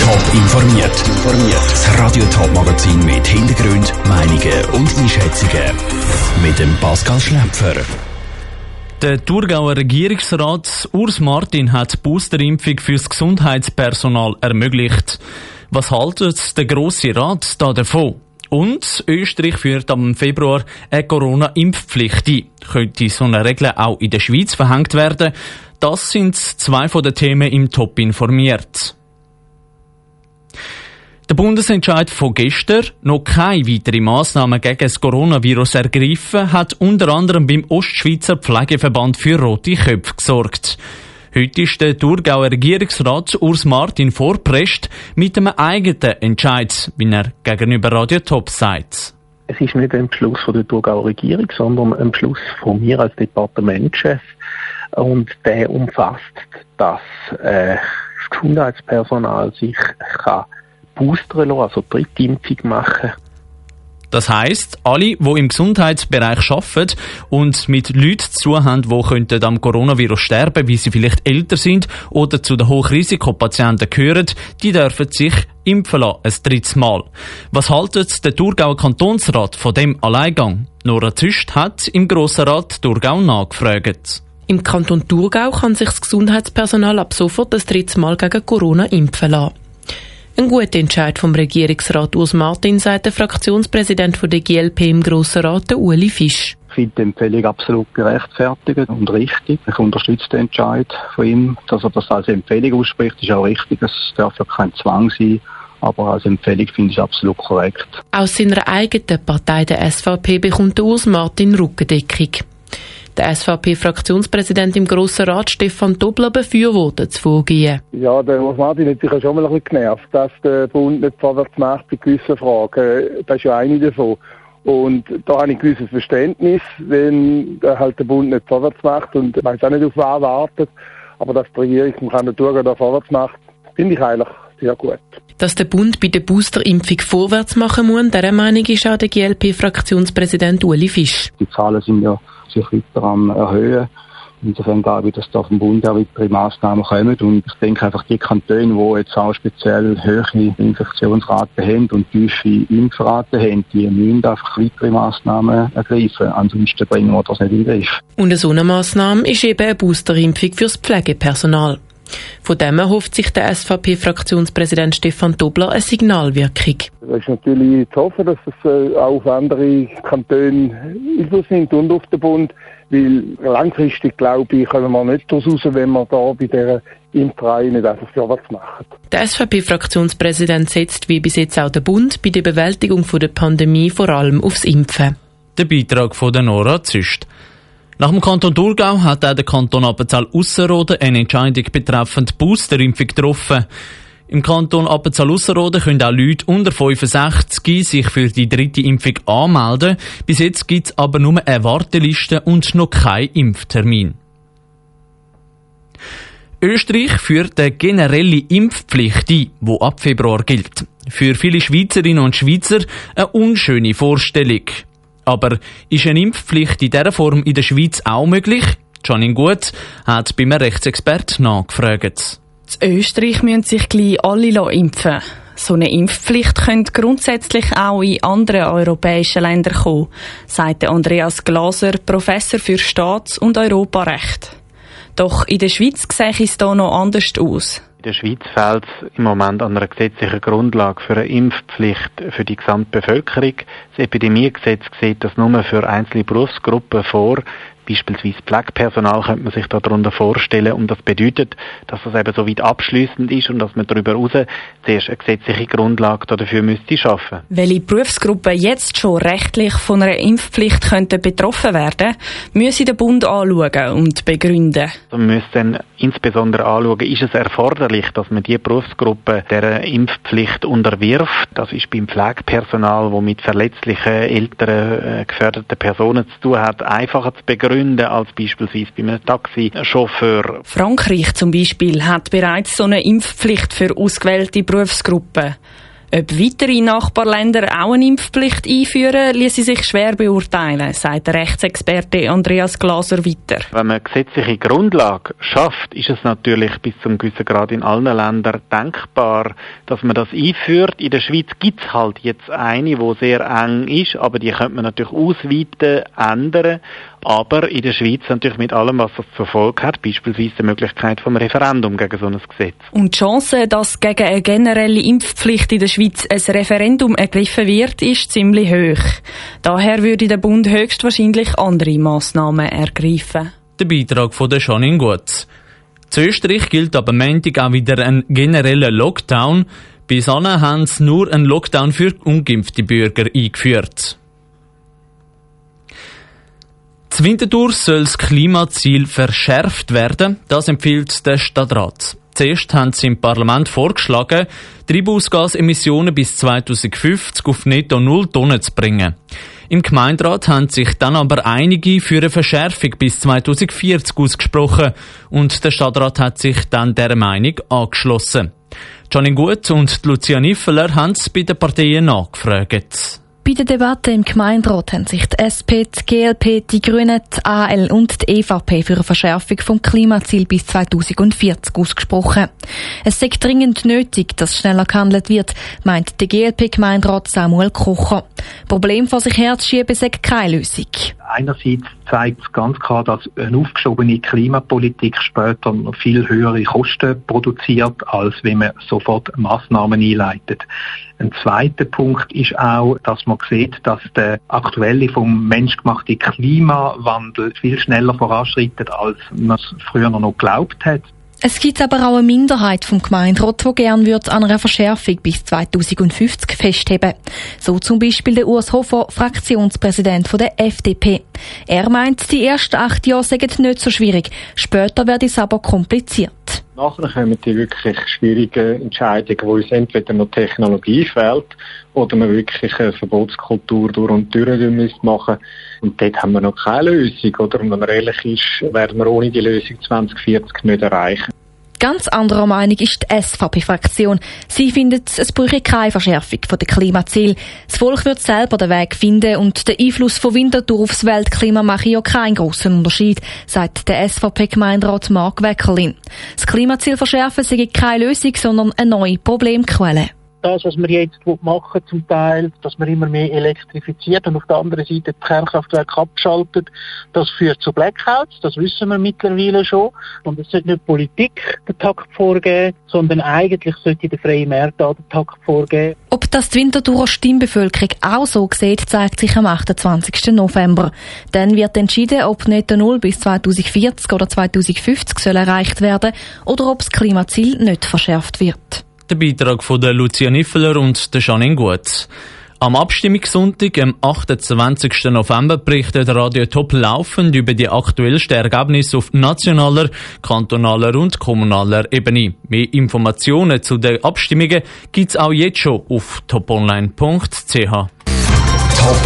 Top informiert. Das Radio Top Magazin mit Hintergrund, Meinungen und Einschätzungen mit dem Pascal Schläpfer. Der Thurgauer Regierungsrat Urs Martin hat die Boosterimpfung fürs Gesundheitspersonal ermöglicht. Was haltet der Grosse Rat da davon? Und Österreich führt am Februar eine Corona-Impfpflicht ein. Könnte so eine Regel auch in der Schweiz verhängt werden? Das sind zwei von den Themen im Top informiert. Der Bundesentscheid von gestern, noch keine weiteren Massnahmen gegen das Coronavirus ergriffen, hat unter anderem beim Ostschweizer Pflegeverband für rote Köpfe gesorgt. Heute ist der Thurgauer Regierungsrat Urs Martin vorprescht mit einem eigenen Entscheid, wie er gegenüber Radio Top sagt. Es ist nicht ein Beschluss von der Thurgauer Regierung, sondern ein Beschluss von mir als Departementschef. Und der umfasst, dass äh, das Gesundheitspersonal sich kann boostern lassen, also dritte Impfung machen das heißt, alle, die im Gesundheitsbereich arbeiten und mit Leuten zu haben, die am Coronavirus sterben, wie sie vielleicht älter sind oder zu den Hochrisikopatienten gehören, die dürfen sich impfen lassen, ein drittes Mal. Was haltet der Thurgauer Kantonsrat von dem Alleingang? Nora Züst hat im Grossen Rat Thurgau nachgefragt. Im Kanton Thurgau kann sich das Gesundheitspersonal ab sofort das dritte Mal gegen Corona impfen lassen. Ein guter Entscheid vom Regierungsrat Urs Martin, sagt der Fraktionspräsident der GLP im Grossen Rat, Uli Fisch. Ich finde die Empfehlung absolut gerechtfertigt und richtig. Ich unterstütze den Entscheid von ihm, dass er das als Empfehlung ausspricht, ist auch richtig. Es darf ja kein Zwang sein. Aber als Empfehlung finde ich es absolut korrekt. Aus seiner eigenen Partei, der SVP, bekommt Urs Martin Rückendeckung. Der SVP-Fraktionspräsident im Grossen Rat, Stefan Dobler, befürwortet das Vorgehen. Ja, der Urs Martin hat sich ja schon mal ein bisschen genervt, dass der Bund nicht vorwärts macht bei gewissen Fragen. Das ist ja eine davon. Und da habe ich ein gewisses Verständnis, wenn halt der Bund nicht vorwärts macht und man auch nicht auf was wartet. Aber dass die Regierung im Kandidatur da vorwärts macht, finde ich eigentlich sehr gut. Dass der Bund bei der Boosterimpfung vorwärts machen muss, dieser Meinung ist auch der GLP-Fraktionspräsident Uli Fisch. Die Zahlen sind ja sich weiter am erhöhen. Insofern glaube ich, dass da vom Bund auch weitere Massnahmen kommen. Und ich denke einfach, die Kantone, die jetzt auch speziell hohe Infektionsraten haben und tiefe Impfraten haben, die müssen einfach weitere Massnahmen ergreifen. Ansonsten bringen wir das nicht in den Griff. Und eine so Massnahme ist eben eine Boosterimpfung fürs Pflegepersonal. Von dem erhofft sich der SVP-Fraktionspräsident Stefan Dobler eine Signalwirkung. Es ist natürlich zu hoffen, dass es äh, auch auf andere Kantone Einfluss nimmt und auf den Bund, weil langfristig, glaube ich, können wir nicht daraus raus, wenn wir da bei dieser Impfreihe nicht einfach vorwärts machen. Der SVP-Fraktionspräsident setzt wie bis jetzt auch der Bund bei der Bewältigung der Pandemie vor allem aufs Impfen. Der Beitrag von der Nora Züst. Nach dem Kanton Thurgau hat auch der Kanton Appenzell-Ausserrhoden eine Entscheidung betreffend Boosterimpfung getroffen. Im Kanton Appenzell-Ausserrhoden können auch Leute unter 65 sich für die dritte Impfung anmelden. Bis jetzt gibt es aber nur eine Warteliste und noch keinen Impftermin. Österreich führt eine generelle Impfpflicht ein, die ab Februar gilt. Für viele Schweizerinnen und Schweizer eine unschöne Vorstellung. Aber ist eine Impfpflicht in dieser Form in der Schweiz auch möglich? Janine Gut hat bei einem Rechtsexpert nachgefragt. In Österreich müssen sich gleich alle impfen so eine Impfpflicht könnte grundsätzlich auch in anderen europäischen Ländern kommen, sagt Andreas Glaser, Professor für Staats- und Europarecht. Doch in der Schweiz sehe es hier noch anders aus der Schweiz fehlt es im Moment an einer gesetzlichen Grundlage für eine Impfpflicht für die gesamte Bevölkerung. Das Epidemiegesetz sieht das nur für einzelne Berufsgruppen vor, Beispielsweise Pflegepersonal könnte man sich darunter vorstellen und das bedeutet, dass das eben so weit abschließend ist und dass man darüber hinaus zuerst eine gesetzliche Grundlage dafür müsste schaffen. Welche Berufsgruppen jetzt schon rechtlich von einer Impfpflicht könnten betroffen werden, müsse der Bund anschauen und begründen. Man müsste dann insbesondere anschauen, ist es erforderlich, dass man die Berufsgruppe der Impfpflicht unterwirft. Das ist beim Pflegepersonal, wo mit verletzlichen, älteren, äh, geförderten Personen zu tun hat, einfacher zu begründen Gründen als beispielsweise bei einem Taxichauffeur. Frankreich zum Beispiel hat bereits so eine Impfpflicht für ausgewählte Berufsgruppen. Ob weitere Nachbarländer auch eine Impfpflicht einführen, ließe sich schwer beurteilen, sagt der Rechtsexperte Andreas Glaser weiter. Wenn man gesetzliche Grundlage schafft, ist es natürlich bis zum gewissen Grad in allen Ländern denkbar, dass man das einführt. In der Schweiz gibt es halt jetzt eine, die sehr eng ist, aber die könnte man natürlich ausweiten, ändern. Aber in der Schweiz natürlich mit allem, was das zur Folge hat, beispielsweise die Möglichkeit vom Referendum gegen so ein Gesetz. Und die Chance, dass gegen eine generelle Impfpflicht in der Schweiz ein Referendum ergriffen wird, ist ziemlich hoch. Daher würde der Bund höchstwahrscheinlich andere Massnahmen ergreifen. Der Beitrag von der Janine Gutz. Zu Österreich gilt aber Montag auch wieder ein genereller Lockdown. Bis anhin haben sie nur einen Lockdown für ungeimpfte Bürger eingeführt. Zu Winterthur soll das Klimaziel verschärft werden. Das empfiehlt der Stadtrat. Zuerst haben sie im Parlament vorgeschlagen, Treibhausgasemissionen bis 2050 auf netto null Tonnen zu bringen. Im Gemeinderat haben sich dann aber einige für eine Verschärfung bis 2040 ausgesprochen und der Stadtrat hat sich dann der Meinung angeschlossen. Johnny Gut und Lucia Niffeler haben es bei den Parteien nachgefragt. Bei der Debatte im Gemeinderat haben sich die SP, die GLP, die Grünen, die AL und die EVP für eine Verschärfung vom Klimaziel bis 2040 ausgesprochen. Es sei dringend nötig, dass schneller gehandelt wird, meint der GLP-Gemeinderat Samuel Kocher. Problem vor sich herzuschieben sei keine Lösung. Einerseits zeigt es ganz klar, dass eine aufgeschobene Klimapolitik später viel höhere Kosten produziert, als wenn man sofort Massnahmen einleitet. Ein zweiter Punkt ist auch, dass man sieht, dass der aktuelle vom menschgemachte Klimawandel viel schneller voranschreitet, als man es früher noch geglaubt hat. Es gibt aber auch eine Minderheit vom Gemeinderat, die gern wird an einer Verschärfung bis 2050 festheben. So zum Beispiel der Urs Hofer, Fraktionspräsident der FDP. Er meint, die ersten acht Jahre seien nicht so schwierig, später werde es aber kompliziert. Nachher kommen die wirklich schwierigen Entscheidungen, wo uns entweder noch Technologie fehlt oder man wirklich eine Verbotskultur durch und durch machen Und dort haben wir noch keine Lösung. Oder? Und wenn man ehrlich ist, werden wir ohne die Lösung 2040 nicht erreichen. Ganz anderer Meinung ist die SVP-Fraktion. Sie findet, es bräuchte keine Verschärfung der Klimaziele. Das Volk wird selber den Weg finden und der Einfluss von Winterthur aufs Weltklima mache ja keinen grossen Unterschied, sagt der SVP-Gemeinderat Mark Weckerlin. Das Klimaziel verschärfen sei keine Lösung, sondern eine neue Problemquelle das, was wir jetzt machen zum Teil, dass man immer mehr elektrifiziert und auf der anderen Seite die Kernkraftwerke abschaltet, das führt zu Blackouts, das wissen wir mittlerweile schon. Und es sollte nicht Politik den Takt vorgeben, sondern eigentlich sollte der freie Markt da den Takt vorgeben. Ob das die Winterthurer Stimmbevölkerung auch so sieht, zeigt sich am 28. November. Dann wird entschieden, ob Netto Null bis 2040 oder 2050 soll erreicht werden oder ob das Klimaziel nicht verschärft wird. Der Beitrag von der Lucia Niffeler und der Janine Gutz. Am Abstimmungssonntag, am 28. November, berichtet Radio Top laufend über die aktuellsten Ergebnisse auf nationaler, kantonaler und kommunaler Ebene. Mehr Informationen zu den Abstimmungen gibt's auch jetzt schon auf toponline.ch. Top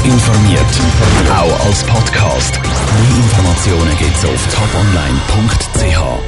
informiert, auch als Podcast. Mehr Informationen gibt's auf toponline.ch.